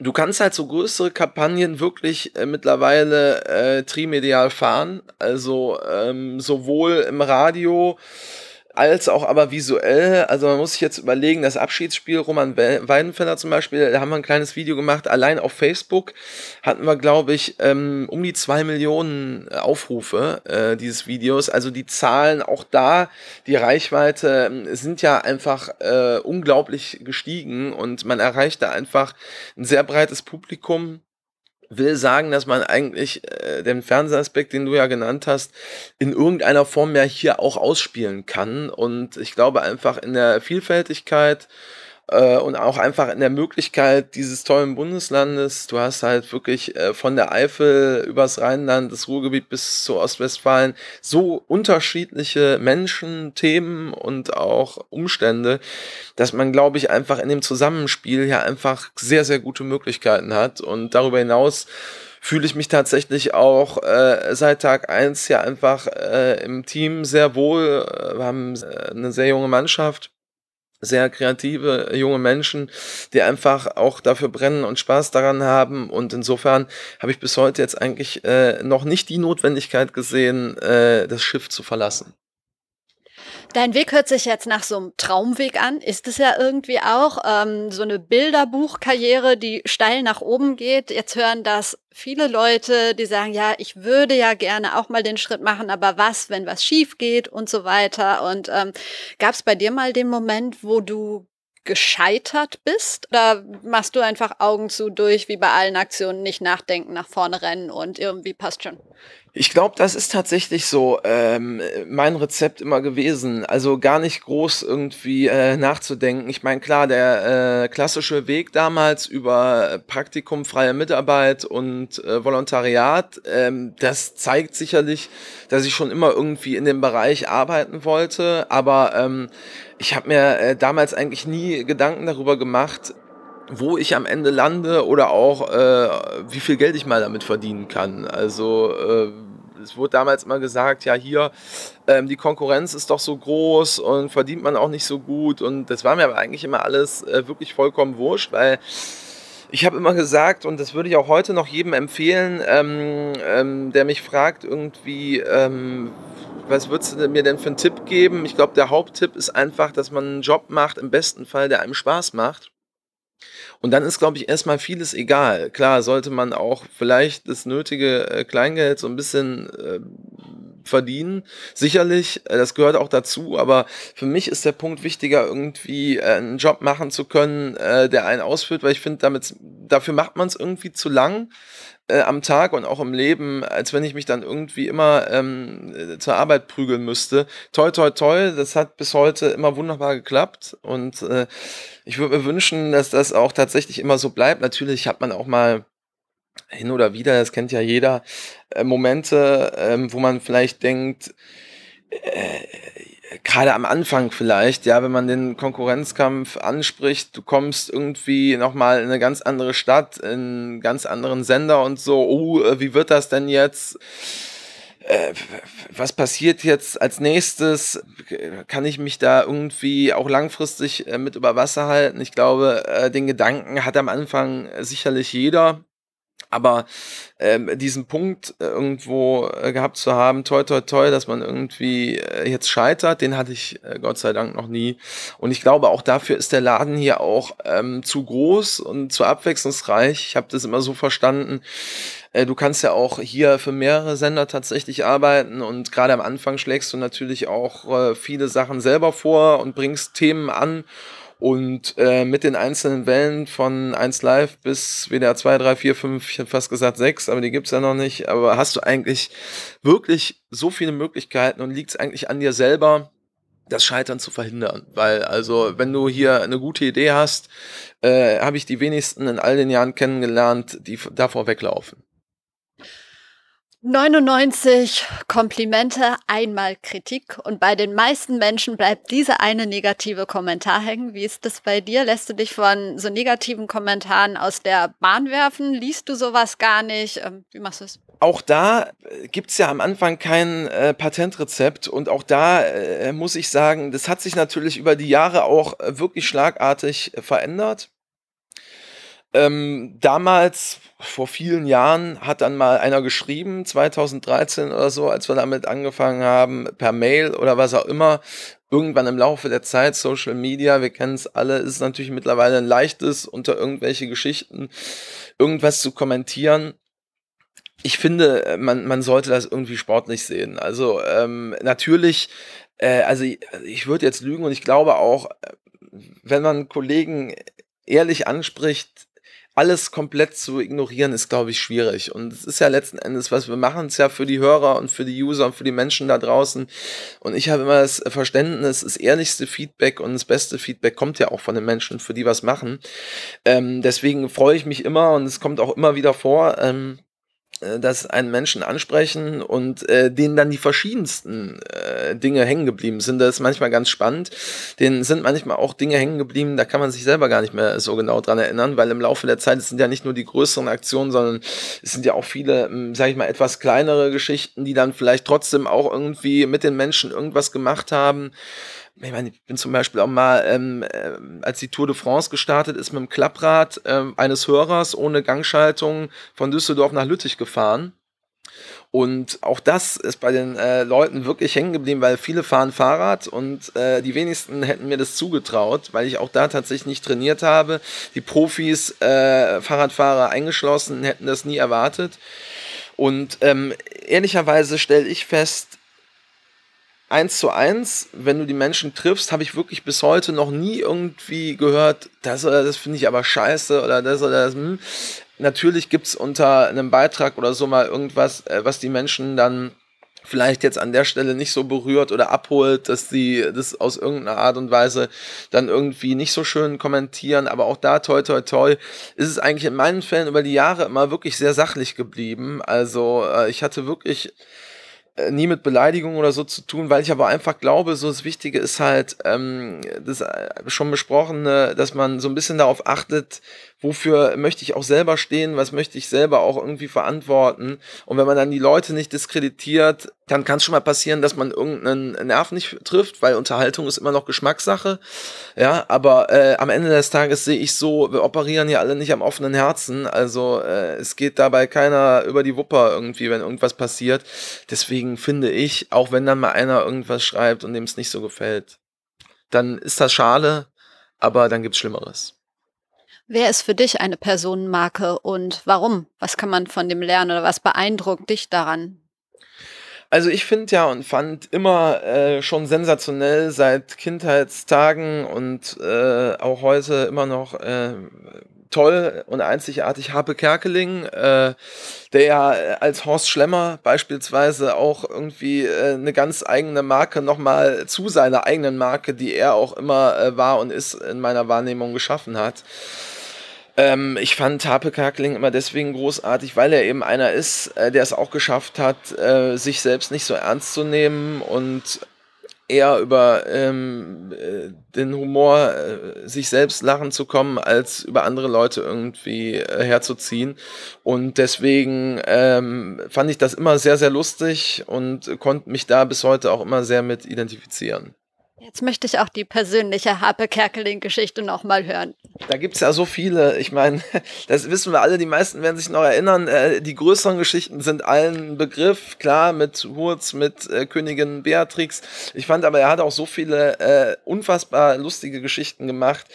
du kannst halt so größere Kampagnen wirklich äh, mittlerweile äh, trimedial fahren. Also ähm, sowohl im Radio als auch aber visuell. Also man muss sich jetzt überlegen, das Abschiedsspiel Roman Weidenfeller zum Beispiel, da haben wir ein kleines Video gemacht. Allein auf Facebook hatten wir, glaube ich, ähm, um die zwei Millionen Aufrufe äh, dieses Videos. Also die Zahlen auch da, die Reichweite äh, sind ja einfach äh, unglaublich gestiegen und man erreicht da einfach ein sehr breites Publikum will sagen, dass man eigentlich äh, den Fernsehaspekt, den du ja genannt hast, in irgendeiner Form ja hier auch ausspielen kann. Und ich glaube einfach in der Vielfältigkeit äh, und auch einfach in der Möglichkeit dieses tollen Bundeslandes. Du hast halt wirklich äh, von der Eifel übers Rheinland, das Ruhrgebiet bis zu Ostwestfalen so unterschiedliche Menschen, Themen und auch Umstände, dass man, glaube ich, einfach in dem Zusammenspiel ja einfach sehr, sehr gute Möglichkeiten hat. Und darüber hinaus fühle ich mich tatsächlich auch äh, seit Tag eins ja einfach äh, im Team sehr wohl. Wir haben äh, eine sehr junge Mannschaft sehr kreative junge Menschen, die einfach auch dafür brennen und Spaß daran haben. Und insofern habe ich bis heute jetzt eigentlich äh, noch nicht die Notwendigkeit gesehen, äh, das Schiff zu verlassen. Dein Weg hört sich jetzt nach so einem Traumweg an. Ist es ja irgendwie auch ähm, so eine Bilderbuchkarriere, die steil nach oben geht. Jetzt hören das viele Leute, die sagen, ja, ich würde ja gerne auch mal den Schritt machen, aber was, wenn was schief geht und so weiter. Und ähm, gab es bei dir mal den Moment, wo du gescheitert bist? Oder machst du einfach Augen zu durch, wie bei allen Aktionen, nicht nachdenken, nach vorne rennen und irgendwie passt schon? Ich glaube, das ist tatsächlich so ähm, mein Rezept immer gewesen. Also gar nicht groß irgendwie äh, nachzudenken. Ich meine, klar, der äh, klassische Weg damals über Praktikum, freie Mitarbeit und äh, Volontariat, ähm, das zeigt sicherlich, dass ich schon immer irgendwie in dem Bereich arbeiten wollte. Aber ähm, ich habe mir äh, damals eigentlich nie Gedanken darüber gemacht, wo ich am Ende lande oder auch äh, wie viel Geld ich mal damit verdienen kann. Also äh, es wurde damals immer gesagt, ja hier, ähm, die Konkurrenz ist doch so groß und verdient man auch nicht so gut. Und das war mir aber eigentlich immer alles äh, wirklich vollkommen wurscht, weil ich habe immer gesagt, und das würde ich auch heute noch jedem empfehlen, ähm, ähm, der mich fragt, irgendwie, ähm, was würdest du mir denn für einen Tipp geben? Ich glaube, der Haupttipp ist einfach, dass man einen Job macht, im besten Fall, der einem Spaß macht. Und dann ist, glaube ich, erstmal vieles egal. Klar, sollte man auch vielleicht das nötige äh, Kleingeld so ein bisschen äh, verdienen. Sicherlich, äh, das gehört auch dazu, aber für mich ist der Punkt wichtiger, irgendwie äh, einen Job machen zu können, äh, der einen ausführt, weil ich finde, damit dafür macht man es irgendwie zu lang äh, am Tag und auch im Leben, als wenn ich mich dann irgendwie immer ähm, äh, zur Arbeit prügeln müsste. Toi, toi, toi, das hat bis heute immer wunderbar geklappt und äh, ich würde mir wünschen, dass das auch tatsächlich immer so bleibt. Natürlich hat man auch mal hin oder wieder, das kennt ja jeder, äh, Momente, ähm, wo man vielleicht denkt, äh, gerade am Anfang vielleicht, ja, wenn man den Konkurrenzkampf anspricht, du kommst irgendwie nochmal in eine ganz andere Stadt, in einen ganz anderen Sender und so, oh, äh, wie wird das denn jetzt? Äh, was passiert jetzt als nächstes? Kann ich mich da irgendwie auch langfristig äh, mit über Wasser halten? Ich glaube, den Gedanken hat am Anfang sicherlich jeder. Aber ähm, diesen Punkt äh, irgendwo äh, gehabt zu haben, toi, toi, toi, dass man irgendwie äh, jetzt scheitert, den hatte ich Gott sei Dank noch nie. Und ich glaube, auch dafür ist der Laden hier auch ähm, zu groß und zu abwechslungsreich. Ich habe das immer so verstanden. Äh, du kannst ja auch hier für mehrere Sender tatsächlich arbeiten und gerade am Anfang schlägst du natürlich auch äh, viele Sachen selber vor und bringst Themen an Und äh, mit den einzelnen Wellen von 1 Live bis WDR 2, 3, 4, 5, ich hätte fast gesagt 6, aber die gibt's ja noch nicht. Aber hast du eigentlich wirklich so viele Möglichkeiten und liegt's eigentlich an dir selber, das Scheitern zu verhindern. Weil also, wenn du hier eine gute Idee hast, äh, habe ich die wenigsten in all den Jahren kennengelernt, die davor weglaufen. 99 Komplimente, einmal Kritik und bei den meisten Menschen bleibt dieser eine negative Kommentar hängen. Wie ist das bei dir? Lässt du dich von so negativen Kommentaren aus der Bahn werfen? Liest du sowas gar nicht? Ähm, wie machst du es? Auch da äh, gibt's ja am Anfang kein äh, Patentrezept und auch da äh, muss ich sagen, das hat sich natürlich über die Jahre auch äh, wirklich schlagartig äh, verändert. Ähm, damals, vor vielen Jahren, hat dann mal einer geschrieben, 2013 oder so, als wir damit angefangen haben, per Mail oder was auch immer, irgendwann im Laufe der Zeit, Social Media, wir kennen es alle, ist natürlich mittlerweile ein leichtes, unter irgendwelche Geschichten irgendwas zu kommentieren. Ich finde, man, man sollte das irgendwie sportlich sehen. Also ähm, natürlich, äh, also ich, ich würde jetzt lügen und ich glaube auch, äh, wenn man Kollegen ehrlich anspricht, alles komplett zu ignorieren, ist, glaube ich, schwierig. Und es ist ja letzten Endes, was wir machen, es ja für die Hörer und für die User und für die Menschen da draußen. Und ich habe immer das Verständnis, das ehrlichste Feedback und das beste Feedback kommt ja auch von den Menschen, für die was machen. Ähm, deswegen freue ich mich immer und es kommt auch immer wieder vor, ähm, äh, dass einen Menschen ansprechen und äh, denen dann die verschiedensten äh, Dinge hängen geblieben sind. Das ist manchmal ganz spannend. Denen sind manchmal auch Dinge hängen geblieben, da kann man sich selber gar nicht mehr so genau dran erinnern, weil im Laufe der Zeit, sind ja nicht nur die größeren Aktionen, sondern es sind ja auch viele, hm, sag ich mal, etwas kleinere Geschichten, die dann vielleicht trotzdem auch irgendwie mit den Menschen irgendwas gemacht haben ich meine, ich bin zum Beispiel auch mal, ähm, äh, als die Tour de France gestartet ist, mit dem Klapprad äh, eines Hörers ohne Gangschaltung von Düsseldorf nach Lüttich gefahren. Und auch das ist bei den äh, Leuten wirklich hängen geblieben, weil viele fahren Fahrrad und äh, die wenigsten hätten mir das zugetraut, weil ich auch da tatsächlich nicht trainiert habe. Die Profis, äh, Fahrradfahrer eingeschlossen, hätten das nie erwartet. Und ähm, ehrlicherweise stelle ich fest, eins zu eins, wenn du die Menschen triffst, habe ich wirklich bis heute noch nie irgendwie gehört, das oder das finde ich aber scheiße oder das oder das. Hm. Natürlich gibt's unter einem Beitrag oder so mal irgendwas, äh, was die Menschen dann vielleicht jetzt an der Stelle nicht so berührt oder abholt, dass sie das aus irgendeiner Art und Weise dann irgendwie nicht so schön kommentieren. Aber auch da, toi, toi, toi, ist es eigentlich in meinen Fällen über die Jahre immer wirklich sehr sachlich geblieben. Also äh, ich hatte wirklich nie mit Beleidigung oder so zu tun, weil ich aber einfach glaube, so das Wichtige ist halt, ähm, das äh, schon besprochene, dass man so ein bisschen darauf achtet, wofür möchte ich auch selber stehen, was möchte ich selber auch irgendwie verantworten. Und wenn man dann die Leute nicht diskreditiert, dann kann es schon mal passieren, dass man irgendeinen Nerv nicht trifft, weil Unterhaltung ist immer noch Geschmackssache. Ja, aber äh, am Ende des Tages sehe ich so, wir operieren ja alle nicht am offenen Herzen. Also äh, es geht dabei keiner über die Wupper irgendwie, wenn irgendwas passiert. Deswegen finde ich, auch wenn dann mal einer irgendwas schreibt und dem es nicht so gefällt, dann ist das schade, aber dann gibt's Schlimmeres. Wer ist für dich eine Personenmarke und warum? Was kann man von dem lernen oder was beeindruckt dich daran? Also ich finde ja und fand immer äh, schon sensationell seit Kindheitstagen und äh, auch heute immer noch äh, toll und einzigartig Harpe Kerkeling, äh, der ja als Horst Schlemmer beispielsweise auch irgendwie äh, eine ganz eigene Marke nochmal zu seiner eigenen Marke, die er auch immer äh, war und ist in meiner Wahrnehmung geschaffen hat. Ähm, ich fand Harpe Kerkeling immer deswegen großartig, weil er eben einer ist, äh, der es auch geschafft hat, äh, sich selbst nicht so ernst zu nehmen und eher über ähm, äh, den Humor äh, sich selbst lachen zu kommen, als über andere Leute irgendwie äh, herzuziehen. Und deswegen ähm, fand ich das immer sehr, sehr lustig und konnte mich da bis heute auch immer sehr mit identifizieren. Jetzt möchte ich auch die persönliche Harpe Kerkeling-Geschichte nochmal hören. Da gibt es ja so viele. Ich meine, das wissen wir alle, die meisten werden sich noch erinnern. Äh, die größeren Geschichten sind allen Begriff, klar, mit Hurz, mit äh, Königin Beatrix. Ich fand aber, er hat auch so viele äh, unfassbar lustige Geschichten gemacht,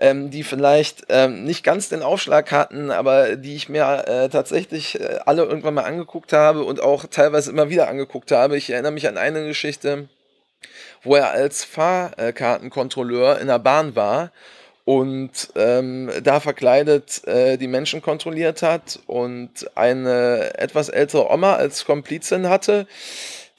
ähm, die vielleicht ähm, nicht ganz den Aufschlag hatten, aber die ich mir äh, tatsächlich alle irgendwann mal angeguckt habe und auch teilweise immer wieder angeguckt habe. Ich erinnere mich an eine Geschichte wo er als Fahrkartenkontrolleur in der Bahn war und ähm, da verkleidet äh, die Menschen kontrolliert hat und eine etwas ältere Oma als Komplizin hatte,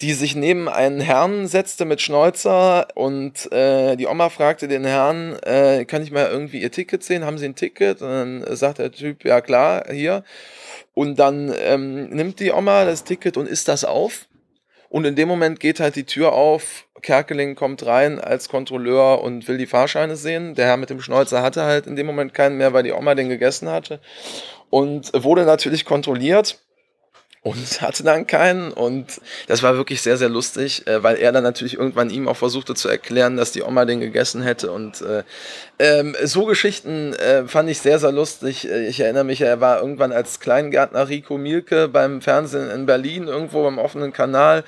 die sich neben einen Herrn setzte mit Schnäuzer und äh, die Oma fragte den Herrn, äh, kann ich mal irgendwie ihr Ticket sehen? Haben Sie ein Ticket? Und dann sagt der Typ, ja klar, hier. Und dann ähm, nimmt die Oma das Ticket und isst das auf. Und in dem Moment geht halt die Tür auf, Kerkeling kommt rein als Kontrolleur und will die Fahrscheine sehen. Der Herr mit dem Schnäuzer hatte halt in dem Moment keinen mehr, weil die Oma den gegessen hatte. Und wurde natürlich kontrolliert und hatte dann keinen. Und das war wirklich sehr, sehr lustig, äh, weil er dann natürlich irgendwann ihm auch versuchte zu erklären, dass die Oma den gegessen hätte. Und äh, ähm, so Geschichten äh, fand ich sehr, sehr lustig. Äh, ich erinnere mich, er war irgendwann als Kleingärtner Rico Mielke beim Fernsehen in Berlin, irgendwo beim offenen Kanal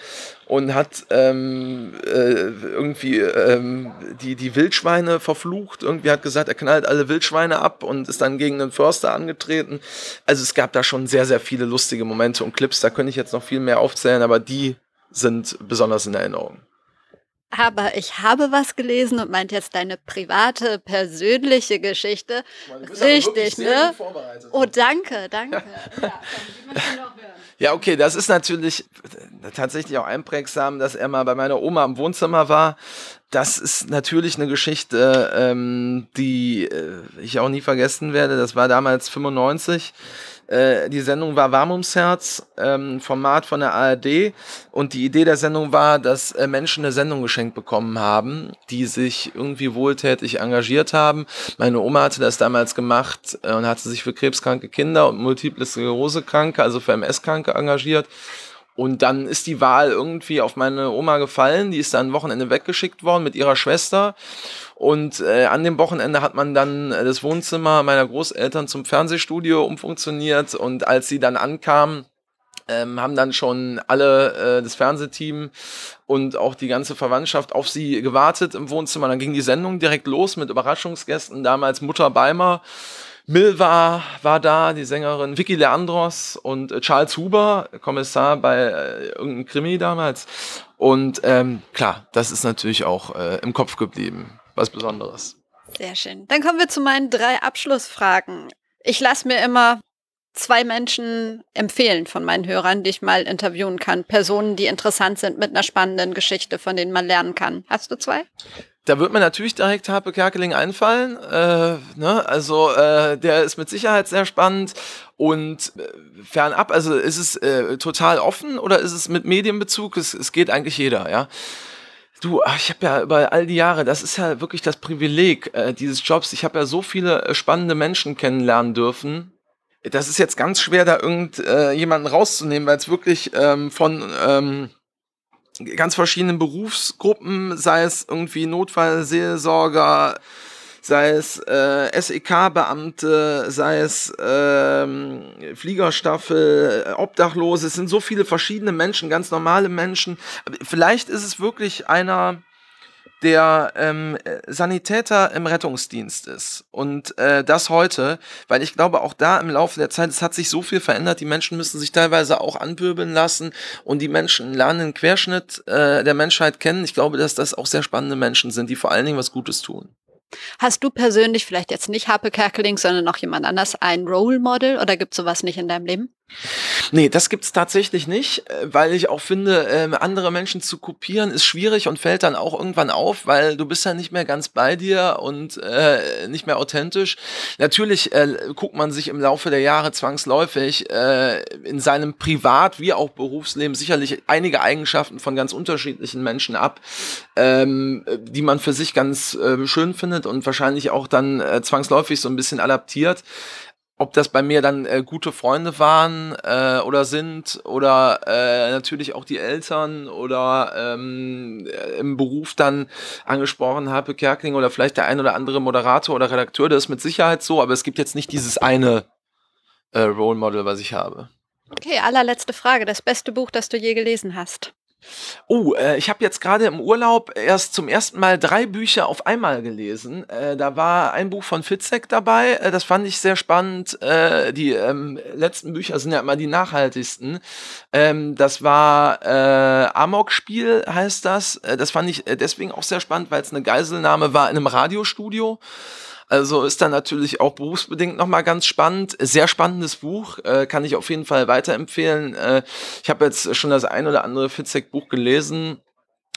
und hat ähm, äh, irgendwie ähm, die, die Wildschweine verflucht. Irgendwie hat gesagt, er knallt alle Wildschweine ab und ist dann gegen den Förster angetreten. Also es gab da schon sehr, sehr viele lustige Momente und Clips. Da könnte ich jetzt noch viel mehr aufzählen, aber die sind besonders in Erinnerung. Aber ich habe was gelesen und meint jetzt deine private, persönliche Geschichte. Richtig, ne? Oh, danke, danke. ja, komm, ja, okay, das ist natürlich äh, tatsächlich auch einprägsam, dass er mal bei meiner Oma im Wohnzimmer war. Das ist natürlich eine Geschichte, ähm, die äh, ich auch nie vergessen werde. Das war damals 95. Äh, die Sendung war Warm ums Herz, ähm, Format von der ARD. Und die Idee der Sendung war, dass äh, Menschen eine Sendung geschenkt bekommen haben, die sich irgendwie wohltätig engagiert haben. Meine Oma hatte das damals gemacht äh, und hatte sich für krebskranke Kinder und multiple Sklerose-Kranke, also für MS-Kranke engagiert. Und dann ist die Wahl irgendwie auf meine Oma gefallen. Die ist dann Wochenende weggeschickt worden mit ihrer Schwester. Und äh, an dem Wochenende hat man dann äh, das Wohnzimmer meiner Großeltern zum Fernsehstudio umfunktioniert. Und als sie dann ankam, ähm, haben dann schon alle äh, das Fernsehteam und auch die ganze Verwandtschaft auf sie gewartet im Wohnzimmer. Dann ging die Sendung direkt los mit Überraschungsgästen. Damals Mutter Beimer. Milva war da, die Sängerin Vicky Leandros und äh, Charles Huber, Kommissar bei äh, irgendeinem Krimi damals. Und ähm, klar, das ist natürlich auch äh, im Kopf geblieben was Besonderes. Sehr schön. Dann kommen wir zu meinen drei Abschlussfragen. Ich lasse mir immer zwei Menschen empfehlen von meinen Hörern, die ich mal interviewen kann. Personen, die interessant sind mit einer spannenden Geschichte, von denen man lernen kann. Hast du zwei? Da wird mir natürlich direkt Harpe Kerkeling einfallen. Äh, ne? Also äh, der ist mit Sicherheit sehr spannend. Und äh, fernab, also ist es äh, total offen oder ist es mit Medienbezug? Es, es geht eigentlich jeder, ja. Du, ich habe ja über all die Jahre, das ist ja wirklich das Privileg äh, dieses Jobs. Ich habe ja so viele äh, spannende Menschen kennenlernen dürfen. Das ist jetzt ganz schwer, da irgendjemanden äh, rauszunehmen, weil es wirklich ähm, von ähm, ganz verschiedenen Berufsgruppen, sei es irgendwie Notfallseelsorger, sei es äh, SEK-Beamte, sei es ähm, Fliegerstaffel, Obdachlose. Es sind so viele verschiedene Menschen, ganz normale Menschen. Vielleicht ist es wirklich einer der ähm, Sanitäter im Rettungsdienst ist. Und äh, das heute, weil ich glaube, auch da im Laufe der Zeit, es hat sich so viel verändert, die Menschen müssen sich teilweise auch anpöbeln lassen und die Menschen lernen den Querschnitt äh, der Menschheit kennen. Ich glaube, dass das auch sehr spannende Menschen sind, die vor allen Dingen was Gutes tun. Hast du persönlich, vielleicht jetzt nicht Harpe Kerkeling, sondern noch jemand anders, ein Role Model oder gibt sowas nicht in deinem Leben? Nee, das gibt's tatsächlich nicht, äh, weil ich auch finde, ähm, andere Menschen zu kopieren ist schwierig und fällt dann auch irgendwann auf, weil du bist ja nicht mehr ganz bei dir und äh, nicht mehr authentisch. Natürlich äh, guckt man sich im Laufe der Jahre zwangsläufig äh, in seinem Privat- wie auch Berufsleben sicherlich einige Eigenschaften von ganz unterschiedlichen Menschen ab, ähm, die man für sich ganz äh, schön findet und wahrscheinlich auch dann äh, zwangsläufig so ein bisschen adaptiert ob das bei mir dann äh, gute Freunde waren äh, oder sind oder äh, natürlich auch die Eltern oder ähm, äh, im Beruf dann angesprochen habe, Kerkling oder vielleicht der ein oder andere Moderator oder Redakteur, das ist mit Sicherheit so, aber es gibt jetzt nicht dieses eine äh, Role Model, was ich habe. Okay, allerletzte Frage. Das beste Buch, das du je gelesen hast? Oh, äh, ich habe jetzt gerade im Urlaub erst zum ersten Mal drei Bücher auf einmal gelesen. Äh, da war ein Buch von Fitzek dabei, äh, das fand ich sehr spannend. Äh, die ähm, letzten Bücher sind ja immer die nachhaltigsten. Ähm, das war äh, Amok-Spiel, heißt das. Äh, das fand ich deswegen auch sehr spannend, weil es eine Geiselnahme war in einem Radiostudio. Also ist dann natürlich auch berufsbedingt nochmal ganz spannend. Sehr spannendes Buch, äh, kann ich auf jeden Fall weiterempfehlen. Äh, ich habe jetzt schon das ein oder andere Fitzek-Buch gelesen.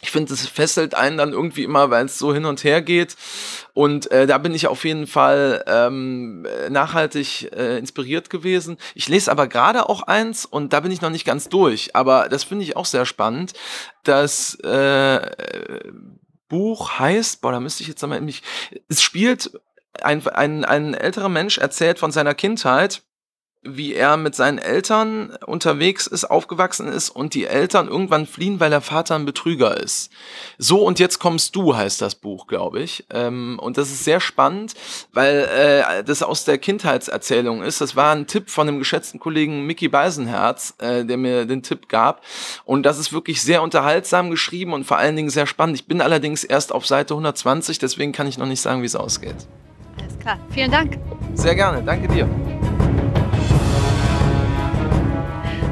Ich finde, es fesselt einen dann irgendwie immer, weil es so hin und her geht. Und äh, da bin ich auf jeden Fall ähm, nachhaltig äh, inspiriert gewesen. Ich lese aber gerade auch eins und da bin ich noch nicht ganz durch. Aber das finde ich auch sehr spannend. Das äh, Buch heißt, boah, da müsste ich jetzt nochmal, es spielt ein, ein, ein älterer Mensch erzählt von seiner Kindheit, wie er mit seinen Eltern unterwegs ist, aufgewachsen ist und die Eltern irgendwann fliehen, weil der Vater ein Betrüger ist. So und jetzt kommst du heißt das Buch, glaube ich. Ähm, und das ist sehr spannend, weil äh, das aus der Kindheitserzählung ist. Das war ein Tipp von dem geschätzten Kollegen Mickey Beisenherz, äh, der mir den Tipp gab. Und das ist wirklich sehr unterhaltsam geschrieben und vor allen Dingen sehr spannend. Ich bin allerdings erst auf Seite 120, deswegen kann ich noch nicht sagen, wie es ausgeht. Alles klar. Vielen Dank. Sehr gerne. Danke dir.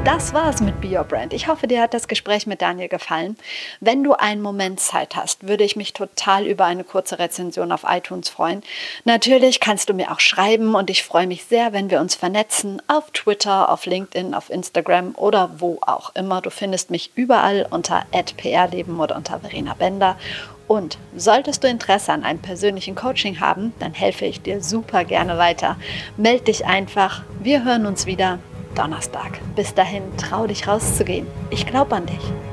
Das war's mit Be Your Brand. Ich hoffe, dir hat das Gespräch mit Daniel gefallen. Wenn du einen Moment Zeit hast, würde ich mich total über eine kurze Rezension auf iTunes freuen. Natürlich kannst du mir auch schreiben und ich freue mich sehr, wenn wir uns vernetzen auf Twitter, auf LinkedIn, auf Instagram oder wo auch immer. Du findest mich überall unter @prleben oder unter Verena Bender. Und solltest du Interesse an einem persönlichen Coaching haben, dann helfe ich dir super gerne weiter. Meld dich einfach. Wir hören uns wieder Donnerstag. Bis dahin, trau dich rauszugehen. Ich glaube an dich.